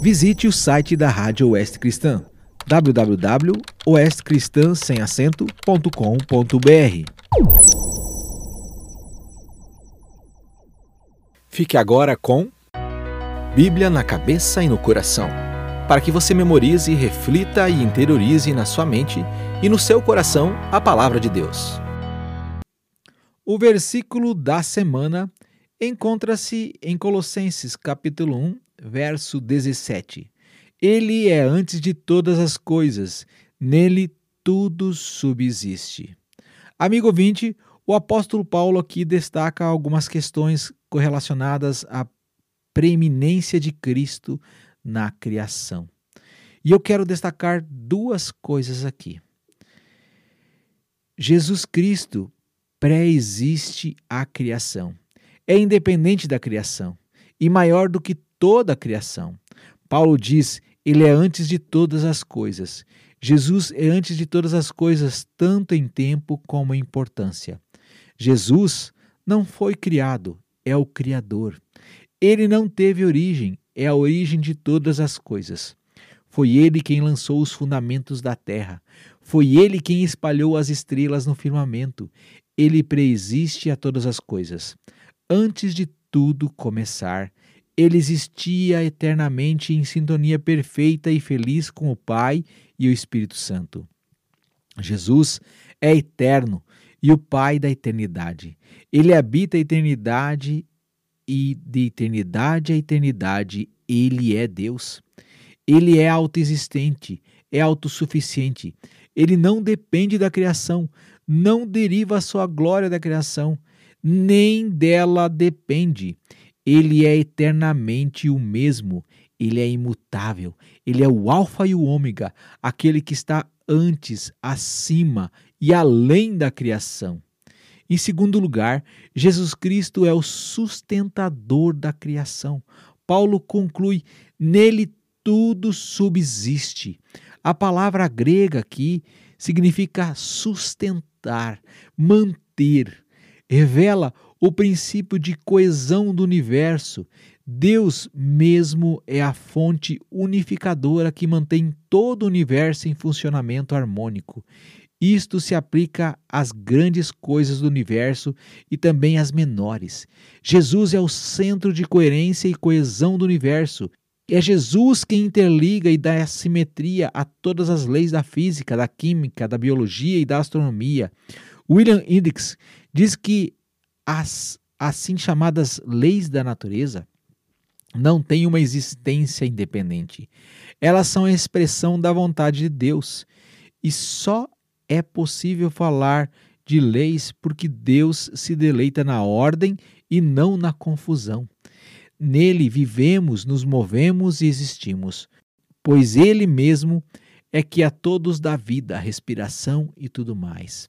Visite o site da Rádio Oeste Cristã www.oestcristãsemacento.com.br Fique agora com Bíblia na cabeça e no coração, para que você memorize, reflita e interiorize na sua mente e no seu coração a palavra de Deus. O versículo da semana encontra-se em Colossenses capítulo 1, verso 17. Ele é antes de todas as coisas, nele tudo subsiste. Amigo ouvinte, o apóstolo Paulo aqui destaca algumas questões correlacionadas à preeminência de Cristo na criação. E eu quero destacar duas coisas aqui. Jesus Cristo pré-existe a criação. É independente da criação e maior do que toda a criação. Paulo diz: Ele é antes de todas as coisas. Jesus é antes de todas as coisas, tanto em tempo como em importância. Jesus não foi criado, é o Criador. Ele não teve origem, é a origem de todas as coisas. Foi ele quem lançou os fundamentos da terra. Foi ele quem espalhou as estrelas no firmamento. Ele preexiste a todas as coisas. Antes de tudo começar, ele existia eternamente em sintonia perfeita e feliz com o Pai e o Espírito Santo. Jesus é eterno e o Pai da eternidade. Ele habita a eternidade e de eternidade a eternidade ele é Deus. Ele é autoexistente, é autossuficiente. Ele não depende da criação, não deriva a sua glória da criação, nem dela depende. Ele é eternamente o mesmo, ele é imutável, ele é o Alfa e o Ômega, aquele que está antes, acima e além da criação. Em segundo lugar, Jesus Cristo é o sustentador da criação. Paulo conclui: nele tudo subsiste. A palavra grega aqui significa sustentar, manter, revela o princípio de coesão do universo. Deus mesmo é a fonte unificadora que mantém todo o universo em funcionamento harmônico. Isto se aplica às grandes coisas do universo e também às menores. Jesus é o centro de coerência e coesão do universo. É Jesus quem interliga e dá simetria a todas as leis da física, da química, da biologia e da astronomia. William Index diz que as assim chamadas leis da natureza não têm uma existência independente. Elas são a expressão da vontade de Deus. E só é possível falar de leis porque Deus se deleita na ordem e não na confusão. Nele vivemos, nos movemos e existimos, pois Ele mesmo é que a todos dá vida, respiração e tudo mais.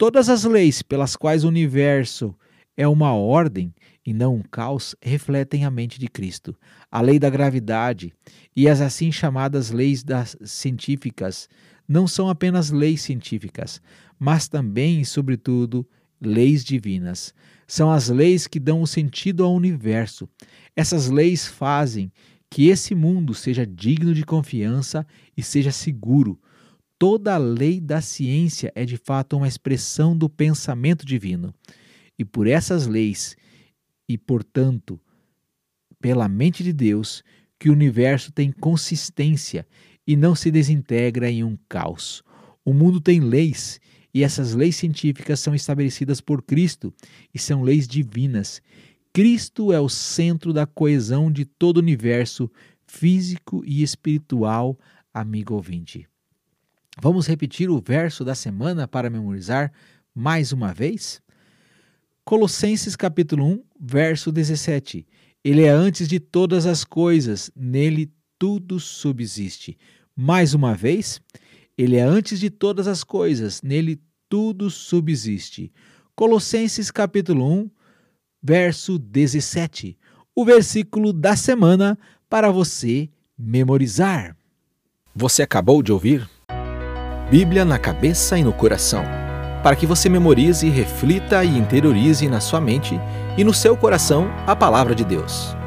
Todas as leis pelas quais o universo é uma ordem e não um caos refletem a mente de Cristo. A lei da gravidade e as assim chamadas leis das científicas não são apenas leis científicas, mas também e sobretudo leis divinas. São as leis que dão o sentido ao universo. Essas leis fazem que esse mundo seja digno de confiança e seja seguro, Toda a lei da ciência é de fato uma expressão do pensamento divino. E por essas leis, e portanto, pela mente de Deus, que o universo tem consistência e não se desintegra em um caos. O mundo tem leis, e essas leis científicas são estabelecidas por Cristo e são leis divinas. Cristo é o centro da coesão de todo o universo físico e espiritual, amigo ouvinte. Vamos repetir o verso da semana para memorizar mais uma vez? Colossenses capítulo 1, verso 17. Ele é antes de todas as coisas, nele tudo subsiste. Mais uma vez, ele é antes de todas as coisas, nele tudo subsiste. Colossenses capítulo 1, verso 17. O versículo da semana para você memorizar. Você acabou de ouvir Bíblia na cabeça e no coração, para que você memorize, reflita e interiorize na sua mente e no seu coração a palavra de Deus.